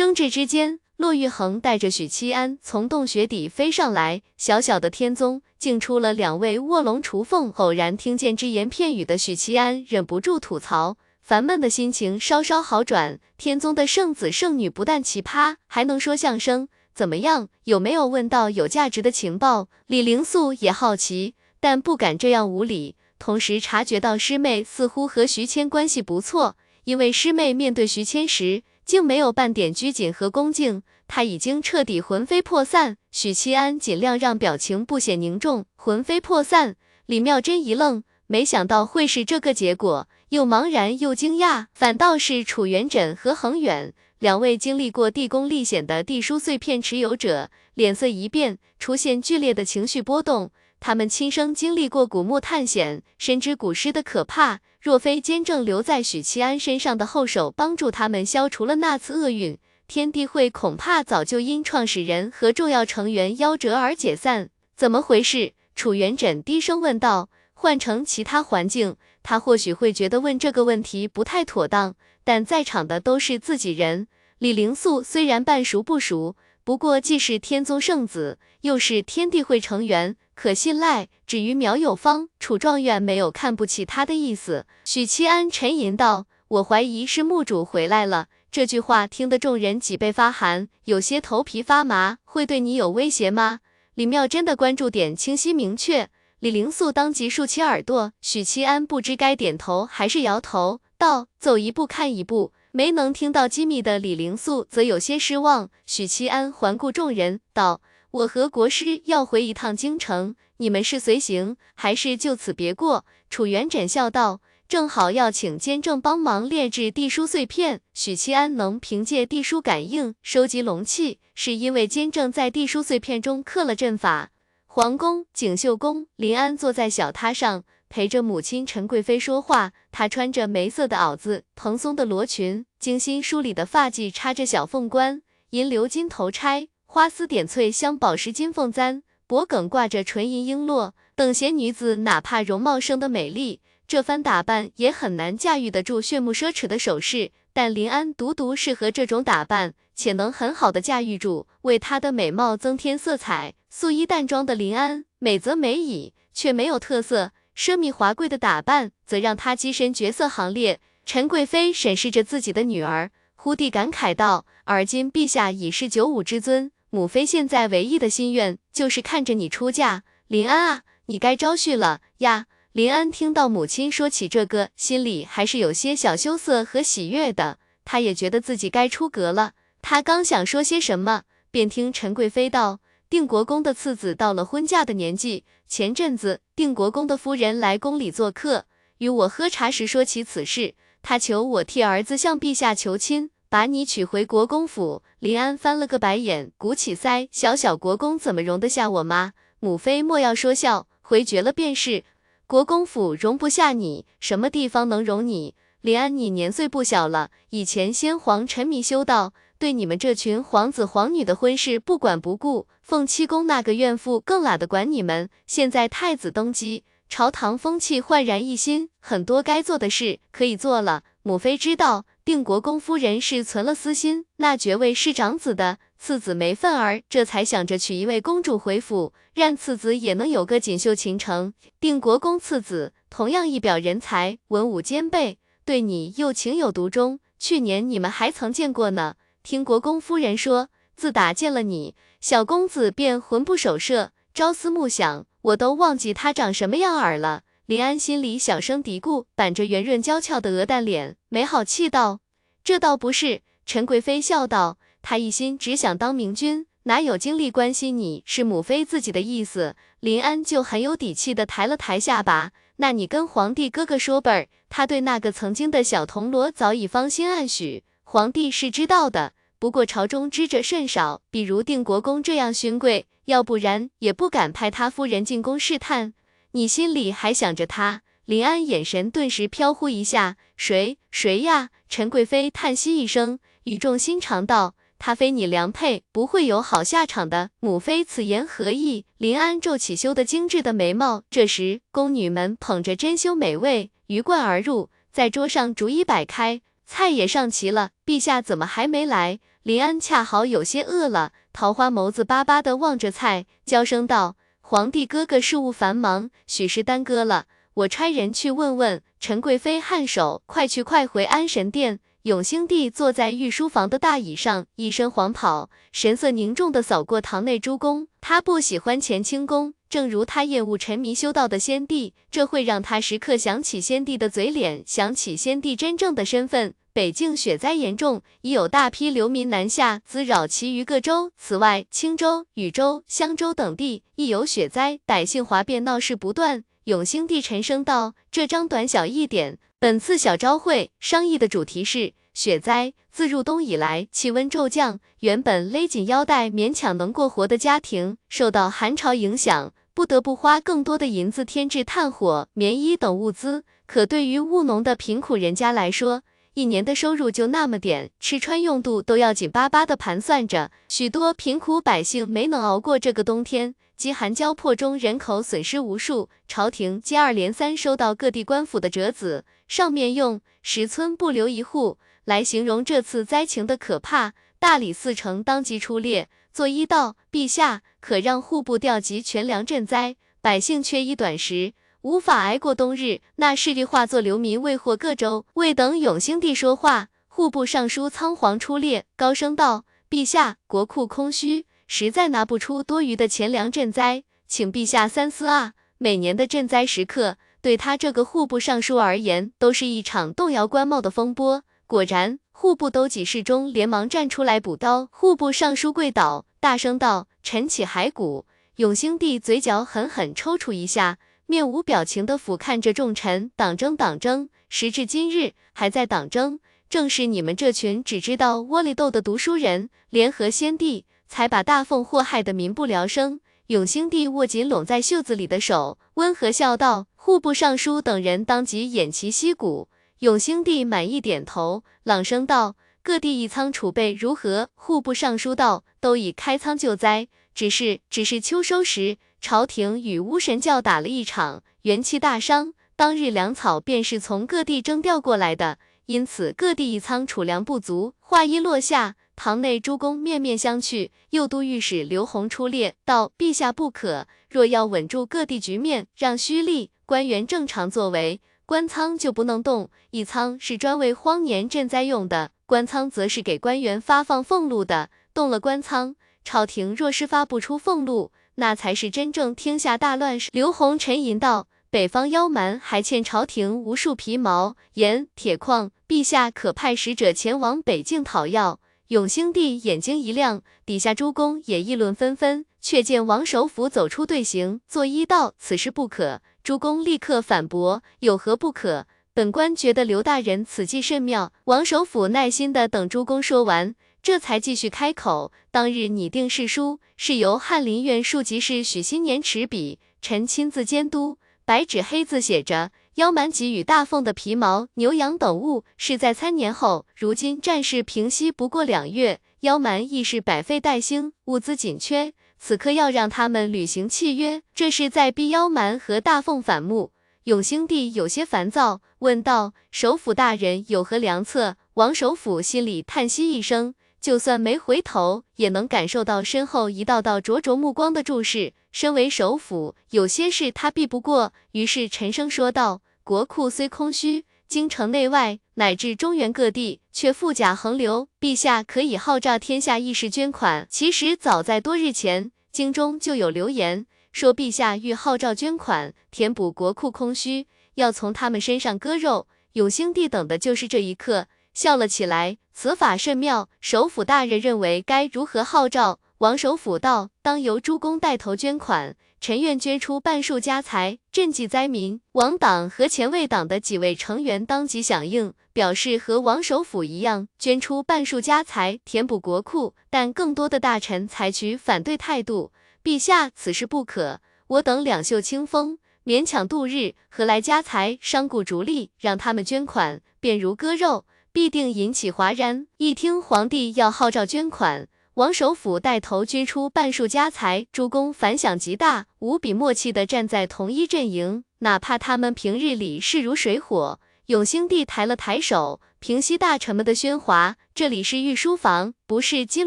争执之间，骆玉衡带着许七安从洞穴底飞上来，小小的天宗竟出了两位卧龙雏凤。偶然听见只言片语的许七安忍不住吐槽，烦闷的心情稍稍好转。天宗的圣子圣女不但奇葩，还能说相声。怎么样？有没有问到有价值的情报？李灵素也好奇，但不敢这样无礼。同时察觉到师妹似乎和徐谦关系不错，因为师妹面对徐谦时，竟没有半点拘谨和恭敬。他已经彻底魂飞魄散。许七安尽量让表情不显凝重。魂飞魄散。李妙真一愣，没想到会是这个结果，又茫然又惊讶。反倒是楚元稹和恒远。两位经历过地宫历险的地书碎片持有者脸色一变，出现剧烈的情绪波动。他们亲身经历过古墓探险，深知古尸的可怕。若非监正留在许七安身上的后手帮助他们消除了那次厄运，天地会恐怕早就因创始人和重要成员夭折而解散。怎么回事？楚元稹低声问道。换成其他环境，他或许会觉得问这个问题不太妥当。但在场的都是自己人，李灵素虽然半熟不熟，不过既是天宗圣子，又是天地会成员，可信赖。至于苗有芳，楚状元没有看不起他的意思。许七安沉吟道：“我怀疑是墓主回来了。”这句话听得众人脊背发寒，有些头皮发麻。会对你有威胁吗？李妙真的关注点清晰明确。李灵素当即竖起耳朵。许七安不知该点头还是摇头。道走一步看一步，没能听到机密的李灵素则有些失望。许七安环顾众人，道：“我和国师要回一趟京城，你们是随行还是就此别过？”楚元稹笑道：“正好要请监正帮忙炼制地书碎片。许七安能凭借地书感应收集龙气，是因为监正在地书碎片中刻了阵法。”皇宫锦绣宫，林安坐在小榻上。陪着母亲陈贵妃说话，她穿着梅色的袄子，蓬松的罗裙，精心梳理的发髻插着小凤冠，银鎏金头钗，花丝点翠镶宝石金凤簪，脖梗挂着纯银璎珞。等闲女子哪怕容貌生得美丽，这番打扮也很难驾驭得住炫目奢侈的首饰。但林安独独适合这种打扮，且能很好的驾驭住，为她的美貌增添色彩。素衣淡妆的林安，美则美矣，却没有特色。奢靡华贵的打扮，则让她跻身绝色行列。陈贵妃审视着自己的女儿，忽地感慨道：“而今陛下已是九五之尊，母妃现在唯一的心愿，就是看着你出嫁。林安啊，你该招婿了呀。”林安听到母亲说起这个，心里还是有些小羞涩和喜悦的。他也觉得自己该出阁了。他刚想说些什么，便听陈贵妃道。定国公的次子到了婚嫁的年纪，前阵子定国公的夫人来宫里做客，与我喝茶时说起此事，他求我替儿子向陛下求亲，把你娶回国公府。林安翻了个白眼，鼓起腮，小小国公怎么容得下我妈？母妃莫要说笑，回绝了便是。国公府容不下你，什么地方能容你？林安，你年岁不小了，以前先皇沉迷修道。对你们这群皇子皇女的婚事不管不顾，凤七宫那个怨妇更懒得管你们。现在太子登基，朝堂风气焕然一新，很多该做的事可以做了。母妃知道定国公夫人是存了私心，那爵位是长子的，次子没份儿，这才想着娶一位公主回府，让次子也能有个锦绣前程。定国公次子同样一表人才，文武兼备，对你又情有独钟。去年你们还曾见过呢。听国公夫人说，自打见了你，小公子便魂不守舍，朝思暮想，我都忘记他长什么样儿了。林安心里小声嘀咕，板着圆润娇俏的鹅蛋脸，没好气道：“这倒不是。”陈贵妃笑道：“他一心只想当明君，哪有精力关心你是母妃自己的意思？”林安就很有底气的抬了抬下巴：“那你跟皇帝哥哥说本儿，他对那个曾经的小铜锣早已芳心暗许。”皇帝是知道的，不过朝中知者甚少，比如定国公这样勋贵，要不然也不敢派他夫人进宫试探。你心里还想着他？林安眼神顿时飘忽一下，谁谁呀？陈贵妃叹息一声，语重心长道：“他非你良配，不会有好下场的。”母妃此言何意？林安皱起修得精致的眉毛。这时，宫女们捧着珍馐美味鱼贯而入，在桌上逐一摆开。菜也上齐了，陛下怎么还没来？林安恰好有些饿了，桃花眸子巴巴的望着菜，娇声道：“皇帝哥哥事务繁忙，许是耽搁了。我差人去问问。”陈贵妃颔首，快去快回安神殿。永兴帝坐在御书房的大椅上，一身黄袍，神色凝重的扫过堂内诸公。他不喜欢乾清宫，正如他厌恶沉迷修道的先帝，这会让他时刻想起先帝的嘴脸，想起先帝真正的身份。北境雪灾严重，已有大批流民南下，滋扰其余各州。此外，青州、禹州、襄州等地亦有雪灾，百姓哗变，闹事不断。永兴帝沉声道：“这张短小一点。本次小朝会商议的主题是雪灾。自入冬以来，气温骤降，原本勒紧腰带勉强能过活的家庭，受到寒潮影响，不得不花更多的银子添置炭火、棉衣等物资。可对于务农的贫苦人家来说，一年的收入就那么点，吃穿用度都要紧巴巴的盘算着。许多贫苦百姓没能熬过这个冬天。”饥寒交迫中，人口损失无数。朝廷接二连三收到各地官府的折子，上面用“十村不留一户”来形容这次灾情的可怕。大理寺丞当即出列，作揖道：“陛下，可让户部调集全粮赈灾，百姓缺衣短食，无法挨过冬日。”那势力化作流民，未获各州。未等永兴帝说话，户部尚书仓皇出列，高声道：“陛下，国库空虚。”实在拿不出多余的钱粮赈灾，请陛下三思啊！每年的赈灾时刻，对他这个户部尚书而言，都是一场动摇官帽的风波。果然，户部都给事中连忙站出来补刀。户部尚书跪倒，大声道：“臣起骸骨。”永兴帝嘴角狠狠抽搐一下，面无表情地俯瞰着众臣，党争党争，时至今日还在党争，正是你们这群只知道窝里斗的读书人联合先帝。才把大凤祸害得民不聊生。永兴帝握紧拢在袖子里的手，温和笑道：“户部尚书等人当即偃旗息鼓。”永兴帝满意点头，朗声道：“各地一仓储备如何？”户部尚书道：“都已开仓救灾，只是只是秋收时，朝廷与巫神教打了一场，元气大伤。当日粮草便是从各地征调过来的，因此各地一仓储粮不足。”话音落下。堂内诸公面面相觑，右都御史刘弘出列道：“陛下不可，若要稳住各地局面，让胥吏官员正常作为，官仓就不能动。一仓是专为荒年赈灾用的，官仓则是给官员发放俸禄的。动了官仓，朝廷若是发不出俸禄，那才是真正天下大乱时。”刘弘沉吟道：“北方妖蛮还欠朝廷无数皮毛、盐、铁矿，陛下可派使者前往北境讨要。”永兴帝眼睛一亮，底下诸公也议论纷纷。却见王首府走出队形，作揖道：“此事不可。”诸公立刻反驳：“有何不可？本官觉得刘大人此计甚妙。”王首府耐心的等诸公说完，这才继续开口：“当日拟定誓书，是由翰林院庶吉士许新年持笔，臣亲自监督，白纸黑字写着。”妖蛮给予大凤的皮毛、牛羊等物，是在三年后。如今战事平息不过两月，妖蛮亦是百废待兴，物资紧缺。此刻要让他们履行契约，这是在逼妖蛮和大凤反目。永兴帝有些烦躁，问道：“首府大人有何良策？”王首府心里叹息一声，就算没回头，也能感受到身后一道道灼灼目光的注视。身为首辅，有些事他避不过，于是沉声说道：“国库虽空虚，京城内外乃至中原各地却富甲横流，陛下可以号召天下义士捐款。”其实早在多日前，京中就有流言说陛下欲号召捐款，填补国库空虚，要从他们身上割肉。永兴帝等的就是这一刻，笑了起来。此法甚妙，首辅大人认为该如何号召？王首府道：“当由诸公带头捐款，臣愿捐出半数家财，赈济灾民。”王党和前卫党的几位成员当即响应，表示和王首府一样，捐出半数家财，填补国库。但更多的大臣采取反对态度：“陛下，此事不可，我等两袖清风，勉强度日，何来家财？商贾逐利，让他们捐款，便如割肉，必定引起哗然。”一听皇帝要号召捐款。王首府带头捐出半数家财，诸公反响极大，无比默契地站在同一阵营，哪怕他们平日里势如水火。永兴帝抬了抬手，平息大臣们的喧哗。这里是御书房，不是金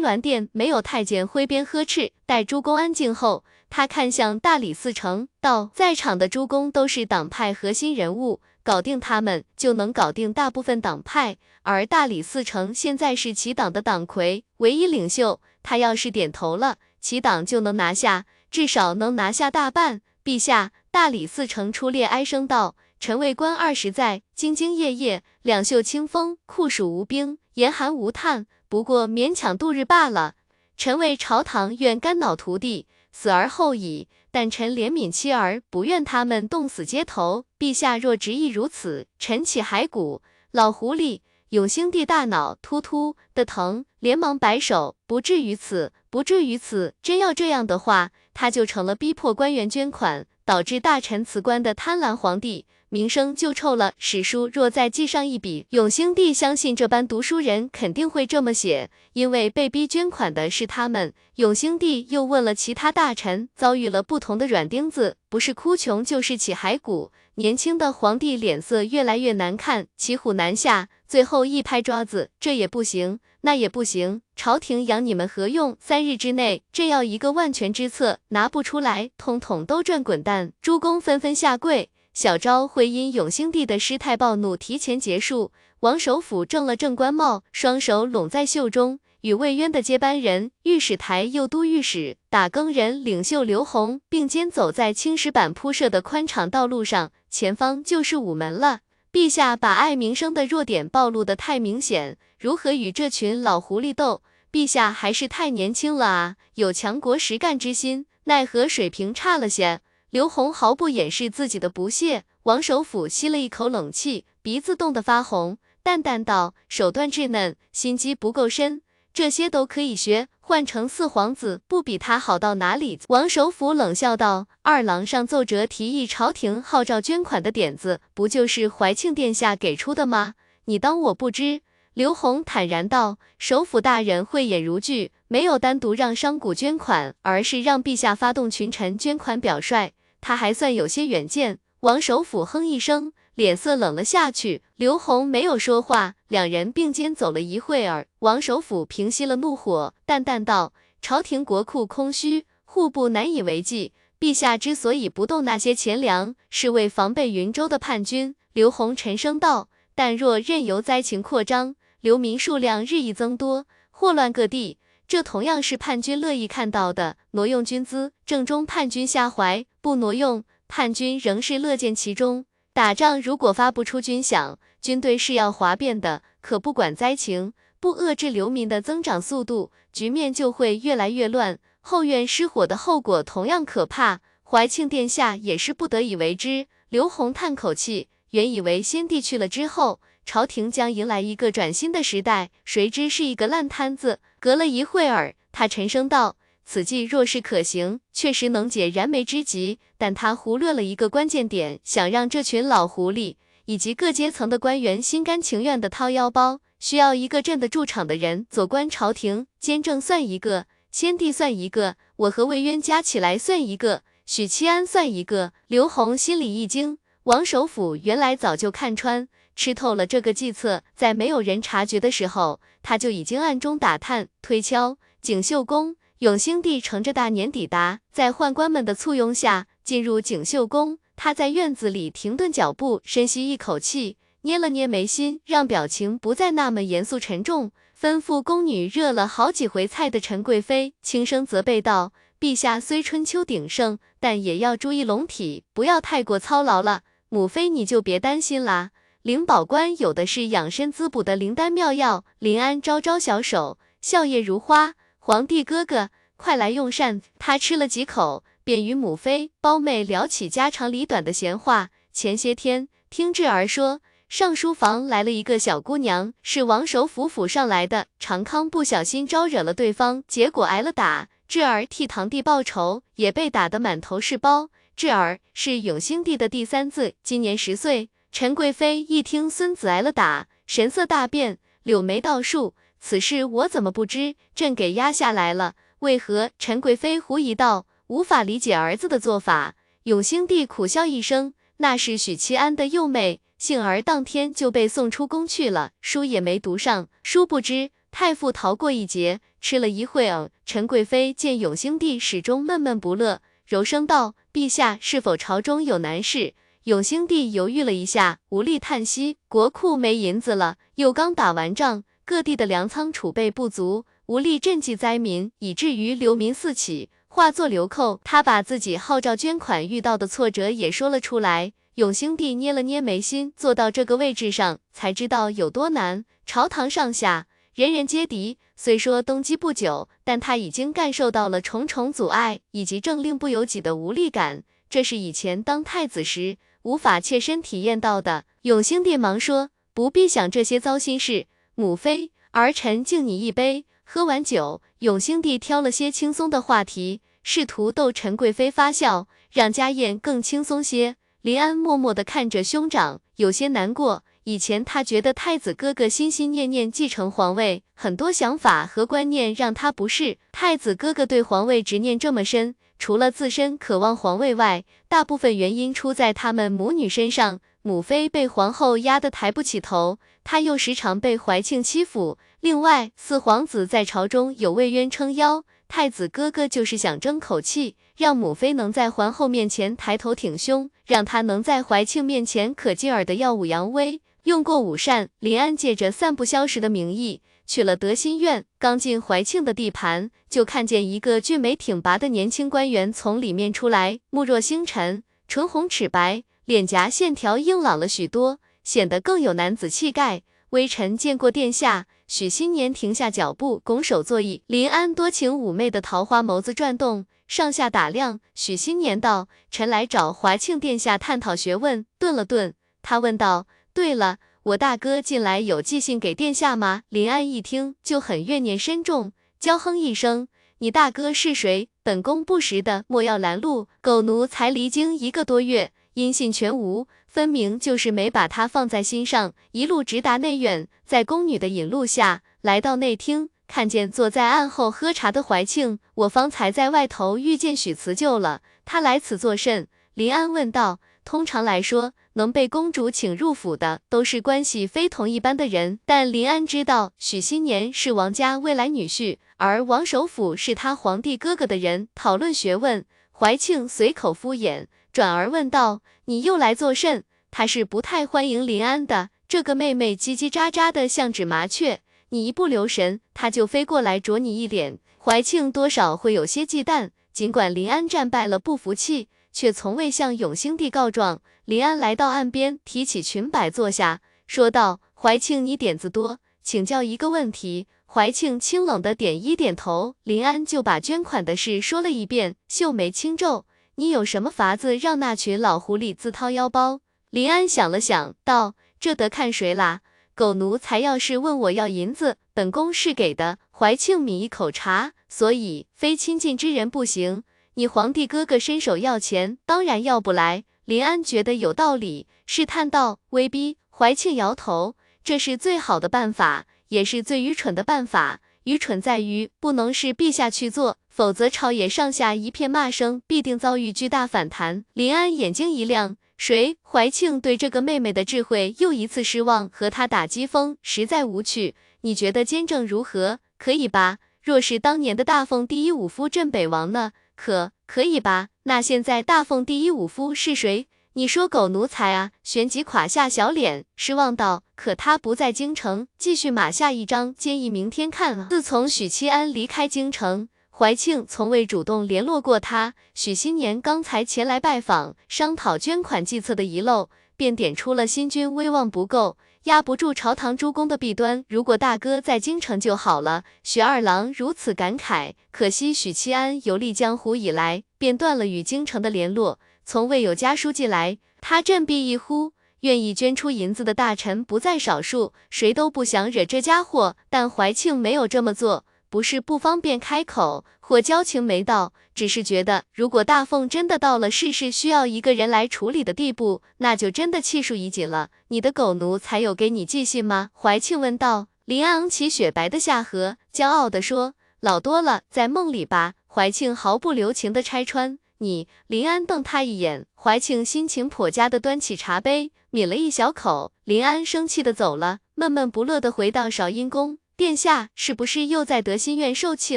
銮殿。没有太监挥鞭呵斥。待诸公安静后，他看向大理寺丞，道：“在场的诸公都是党派核心人物，搞定他们，就能搞定大部分党派。而大理寺丞现在是其党的党魁，唯一领袖。他要是点头了，其党就能拿下，至少能拿下大半。陛下。”大理寺丞出列哀声道：“臣为官二十载，兢兢业业，两袖清风，酷暑无冰，严寒无炭，不过勉强度日罢了。臣为朝堂，愿肝脑涂地，死而后已。但臣怜悯妻儿，不愿他们冻死街头。陛下若执意如此，臣起骸骨。”老狐狸永兴帝大脑突突的疼，连忙摆手：“不至于此，不至于此。真要这样的话，他就成了逼迫官员捐款。”导致大臣辞官的贪婪皇帝，名声就臭了。史书若再记上一笔，永兴帝相信这般读书人肯定会这么写，因为被逼捐款的是他们。永兴帝又问了其他大臣，遭遇了不同的软钉子，不是哭穷就是起骸骨。年轻的皇帝脸色越来越难看，骑虎难下，最后一拍抓子，这也不行。那也不行，朝廷养你们何用？三日之内，朕要一个万全之策，拿不出来，统统都转滚蛋！诸公纷纷下跪。小昭会因永兴帝的失态暴怒提前结束。王首府正了正官帽，双手拢在袖中，与魏渊的接班人御史台右都御史打更人领袖刘宏并肩走在青石板铺设的宽敞道路上，前方就是午门了。陛下把爱民生的弱点暴露的太明显，如何与这群老狐狸斗？陛下还是太年轻了啊，有强国实干之心，奈何水平差了些。刘宏毫不掩饰自己的不屑。王首府吸了一口冷气，鼻子冻得发红，淡淡道：“手段稚嫩，心机不够深，这些都可以学。换成四皇子，不比他好到哪里？”王首府冷笑道。二郎上奏折提议朝廷号召捐款的点子，不就是怀庆殿下给出的吗？你当我不知？刘宏坦然道：“首府大人慧眼如炬，没有单独让商贾捐款，而是让陛下发动群臣捐款表率，他还算有些远见。”王首府哼一声，脸色冷了下去。刘宏没有说话，两人并肩走了一会儿。王首府平息了怒火，淡淡道：“朝廷国库空虚，户部难以为继。”陛下之所以不动那些钱粮，是为防备云州的叛军。刘宏沉声道：“但若任由灾情扩张，流民数量日益增多，祸乱各地，这同样是叛军乐意看到的。挪用军资，正中叛军下怀；不挪用，叛军仍是乐见其中。打仗如果发不出军饷，军队是要哗变的。可不管灾情，不遏制流民的增长速度，局面就会越来越乱。”后院失火的后果同样可怕，怀庆殿下也是不得已为之。刘宏叹口气，原以为先帝去了之后，朝廷将迎来一个崭新的时代，谁知是一个烂摊子。隔了一会儿，他沉声道：“此计若是可行，确实能解燃眉之急，但他忽略了一个关键点，想让这群老狐狸以及各阶层的官员心甘情愿的掏腰包，需要一个镇得住场的人。左官朝廷监正算一个。”先帝算一个，我和魏渊加起来算一个，许七安算一个。刘宏心里一惊，王首府原来早就看穿、吃透了这个计策，在没有人察觉的时候，他就已经暗中打探、推敲。景秀宫，永兴帝乘着大年抵达，在宦官们的簇拥下进入景秀宫。他在院子里停顿脚步，深吸一口气，捏了捏眉心，让表情不再那么严肃沉重。吩咐宫女热了好几回菜的陈贵妃轻声责备道：“陛下虽春秋鼎盛，但也要注意龙体，不要太过操劳了。母妃你就别担心啦，灵宝官有的是养生滋补的灵丹妙药，临安招招小手，笑靥如花。皇帝哥哥，快来用膳。”他吃了几口，便与母妃、胞妹聊起家长里短的闲话。前些天听智儿说。上书房来了一个小姑娘，是王首府府上来的。长康不小心招惹了对方，结果挨了打。智儿替堂弟报仇，也被打得满头是包。智儿是永兴帝的第三子，今年十岁。陈贵妃一听孙子挨了打，神色大变，柳眉倒竖。此事我怎么不知？朕给压下来了，为何？陈贵妃狐疑道，无法理解儿子的做法。永兴帝苦笑一声，那是许七安的幼妹。幸而当天就被送出宫去了，书也没读上。殊不知太傅逃过一劫。吃了一会儿，陈贵妃见永兴帝始终闷闷不乐，柔声道：“陛下是否朝中有难事？”永兴帝犹豫了一下，无力叹息：“国库没银子了，又刚打完仗，各地的粮仓储备不足，无力赈济灾民，以至于流民四起，化作流寇。”他把自己号召捐款遇到的挫折也说了出来。永兴帝捏了捏眉心，坐到这个位置上，才知道有多难。朝堂上下人人皆敌。虽说登基不久，但他已经感受到了重重阻碍以及政令不由己的无力感，这是以前当太子时无法切身体验到的。永兴帝忙说：“不必想这些糟心事，母妃，儿臣敬你一杯。”喝完酒，永兴帝挑了些轻松的话题，试图逗陈贵妃发笑，让家宴更轻松些。林安默默地看着兄长，有些难过。以前他觉得太子哥哥心心念念继承皇位，很多想法和观念让他不适。太子哥哥对皇位执念这么深，除了自身渴望皇位外，大部分原因出在他们母女身上。母妃被皇后压得抬不起头，他又时常被怀庆欺负。另外，四皇子在朝中有魏渊撑腰，太子哥哥就是想争口气，让母妃能在皇后面前抬头挺胸，让他能在怀庆面前可劲儿的耀武扬威。用过午膳，林安借着散步消食的名义去了德心院。刚进怀庆的地盘，就看见一个俊美挺拔的年轻官员从里面出来，目若星辰，唇红齿白，脸颊线条硬朗了许多，显得更有男子气概。微臣见过殿下。许新年停下脚步，拱手作揖。林安多情妩媚的桃花眸子转动，上下打量。许新年道：“臣来找华庆殿下探讨学问。”顿了顿，他问道。对了，我大哥近来有寄信给殿下吗？林安一听就很怨念深重，娇哼一声：“你大哥是谁？本宫不识的，莫要拦路。狗奴才离京一个多月，音信全无，分明就是没把他放在心上。”一路直达内院，在宫女的引路下来到内厅，看见坐在案后喝茶的怀庆。我方才在外头遇见许辞旧了，他来此作甚？林安问道。通常来说，能被公主请入府的都是关系非同一般的人。但林安知道许新年是王家未来女婿，而王首府是他皇帝哥哥的人。讨论学问，怀庆随口敷衍，转而问道：“你又来作甚？”他是不太欢迎林安的。这个妹妹叽叽喳喳的像只麻雀，你一不留神，她就飞过来啄你一脸。怀庆多少会有些忌惮，尽管林安战败了，不服气。却从未向永兴帝告状。林安来到岸边，提起裙摆坐下，说道：“怀庆，你点子多，请教一个问题。”怀庆清冷的点一点头。林安就把捐款的事说了一遍，秀眉轻皱：“你有什么法子让那群老狐狸自掏腰包？”林安想了想，道：“这得看谁啦。狗奴才要是问我要银子，本宫是给的。”怀庆抿一口茶，所以非亲近之人不行。你皇帝哥哥伸手要钱，当然要不来。林安觉得有道理，试探道：“威逼。”怀庆摇头：“这是最好的办法，也是最愚蠢的办法。愚蠢在于不能是陛下去做，否则朝野上下一片骂声，必定遭遇巨大反弹。”林安眼睛一亮：“谁？”怀庆对这个妹妹的智慧又一次失望，和她打机锋实在无趣。你觉得监正如何？可以吧？若是当年的大凤第一武夫镇北王呢？可可以吧？那现在大凤第一武夫是谁？你说狗奴才啊！旋即垮下小脸，失望道：“可他不在京城，继续码下一张，建议明天看啊。”自从许七安离开京城，怀庆从未主动联络过他。许新年刚才前来拜访，商讨捐款计策的遗漏，便点出了新君威望不够。压不住朝堂诸公的弊端，如果大哥在京城就好了。许二郎如此感慨。可惜许七安游历江湖以来，便断了与京城的联络，从未有家书寄来。他振臂一呼，愿意捐出银子的大臣不在少数，谁都不想惹这家伙。但怀庆没有这么做。不是不方便开口，或交情没到，只是觉得如果大凤真的到了事事需要一个人来处理的地步，那就真的气数已尽了。你的狗奴才有给你寄信吗？怀庆问道。林安昂起雪白的下颌，骄傲地说：“老多了，在梦里吧。”怀庆毫不留情地拆穿：“你。林安瞪他一眼，怀庆心情颇佳的端起茶杯，抿了一小口。林安生气的走了，闷闷不乐的回到韶音宫。殿下是不是又在德心院受气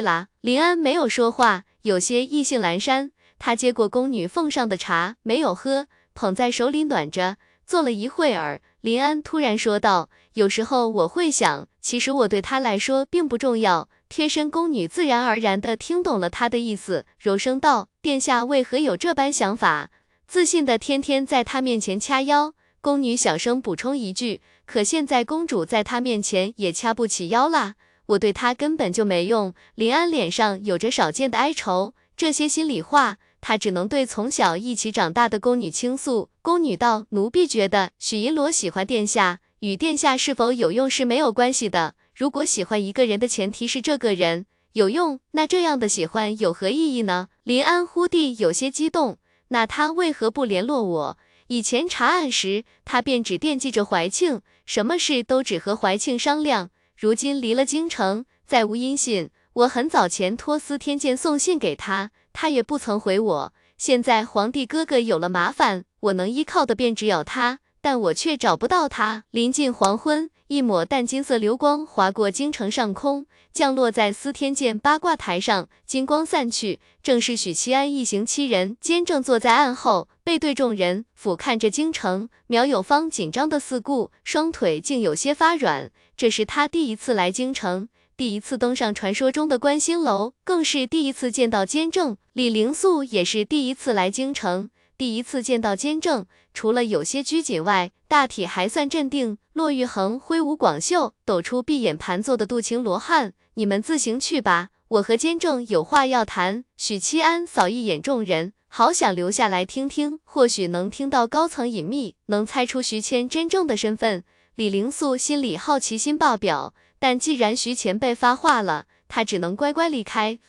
啦？林安没有说话，有些意兴阑珊。他接过宫女奉上的茶，没有喝，捧在手里暖着。坐了一会儿，林安突然说道：“有时候我会想，其实我对他来说并不重要。”贴身宫女自然而然地听懂了他的意思，柔声道：“殿下为何有这般想法？”自信的天天在他面前掐腰。宫女小声补充一句：“可现在公主在他面前也掐不起腰啦，我对他根本就没用。”林安脸上有着少见的哀愁，这些心里话。他只能对从小一起长大的宫女倾诉。宫女道：“奴婢觉得许银罗喜欢殿下，与殿下是否有用是没有关系的。如果喜欢一个人的前提是这个人有用，那这样的喜欢有何意义呢？”林安忽地有些激动。那他为何不联络我？以前查案时，他便只惦记着怀庆，什么事都只和怀庆商量。如今离了京城，再无音信。我很早前托司天监送信给他。他也不曾回我。现在皇帝哥哥有了麻烦，我能依靠的便只有他，但我却找不到他。临近黄昏，一抹淡金色流光划过京城上空，降落在司天监八卦台上。金光散去，正是许七安一行七人，监正坐在案后，背对众人，俯瞰着京城。苗有芳紧张的四顾，双腿竟有些发软。这是他第一次来京城。第一次登上传说中的观星楼，更是第一次见到监正。李灵素也是第一次来京城，第一次见到监正，除了有些拘谨外，大体还算镇定。骆玉衡挥舞广袖，抖出闭眼盘坐的杜情罗汉：“你们自行去吧，我和监正有话要谈。”许七安扫一眼众人，好想留下来听听，或许能听到高层隐秘，能猜出徐谦真正的身份。李灵素心里好奇心爆表。但既然徐前辈发话了，他只能乖乖离开。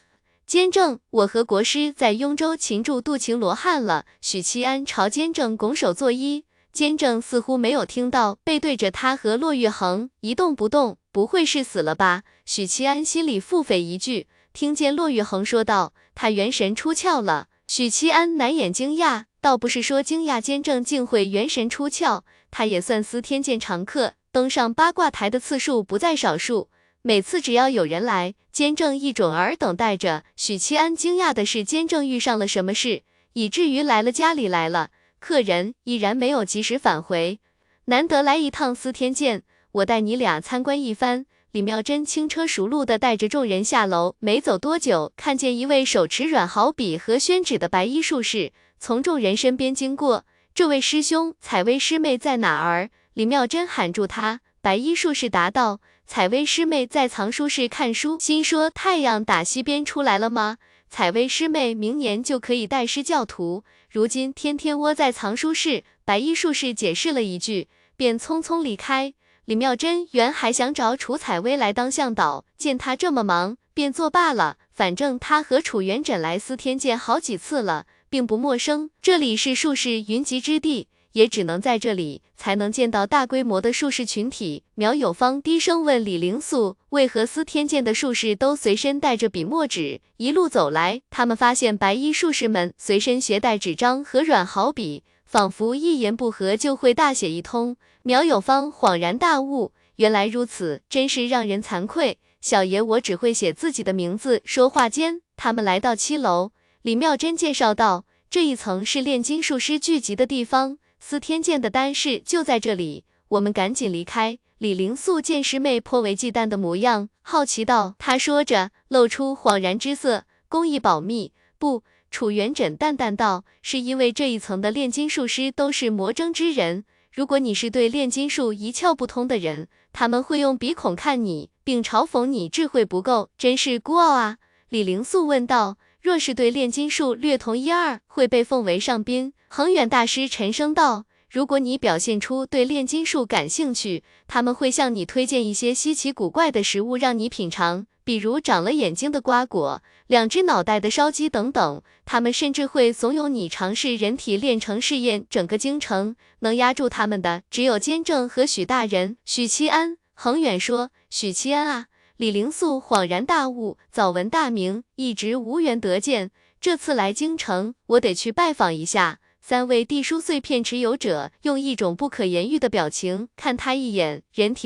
监正，我和国师在雍州擒住杜情罗汉了。许七安朝监正拱手作揖，监正似乎没有听到，背对着他和骆玉衡一动不动。不会是死了吧？许七安心里腹诽一句，听见骆玉衡说道：“他元神出窍了。”许七安难掩惊讶，倒不是说惊讶监正竟会元神出窍，他也算司天监常客。登上八卦台的次数不在少数，每次只要有人来，监正一准儿等待着。许七安惊讶的是，监正遇上了什么事，以至于来了家里来了，客人依然没有及时返回。难得来一趟司天监，我带你俩参观一番。李妙珍轻车熟路的带着众人下楼，没走多久，看见一位手持软毫笔和宣纸的白衣术士从众人身边经过。这位师兄，采薇师妹在哪儿？李妙珍喊住他，白衣术士答道：“采薇师妹在藏书室看书，心说太阳打西边出来了吗？采薇师妹明年就可以拜师教徒，如今天天窝在藏书室。”白衣术士解释了一句，便匆匆离开。李妙珍原还想找楚采薇来当向导，见他这么忙，便作罢了。反正他和楚元稹来司天监好几次了，并不陌生。这里是术士云集之地。也只能在这里才能见到大规模的术士群体。苗有芳低声问李灵素：“为何司天监的术士都随身带着笔墨纸？”一路走来，他们发现白衣术士们随身携带纸张和软毫笔，仿佛一言不合就会大写一通。苗有芳恍然大悟：原来如此，真是让人惭愧。小爷我只会写自己的名字。说话间，他们来到七楼，李妙珍介绍道：“这一层是炼金术师聚集的地方。”司天监的丹室就在这里，我们赶紧离开。李灵素见师妹颇为忌惮的模样，好奇道。他说着，露出恍然之色。工艺保密。不，楚元稹淡淡道，是因为这一层的炼金术师都是魔怔之人。如果你是对炼金术一窍不通的人，他们会用鼻孔看你，并嘲讽你智慧不够，真是孤傲啊。李灵素问道。若是对炼金术略同一二，会被奉为上宾。恒远大师沉声道：“如果你表现出对炼金术感兴趣，他们会向你推荐一些稀奇古怪的食物让你品尝，比如长了眼睛的瓜果、两只脑袋的烧鸡等等。他们甚至会怂恿你尝试人体炼成试验。整个京城能压住他们的，只有监正和许大人。”许七安，恒远说：“许七安啊。”李灵素恍然大悟，早闻大名，一直无缘得见。这次来京城，我得去拜访一下。三位帝书碎片持有者用一种不可言喻的表情看他一眼，人体。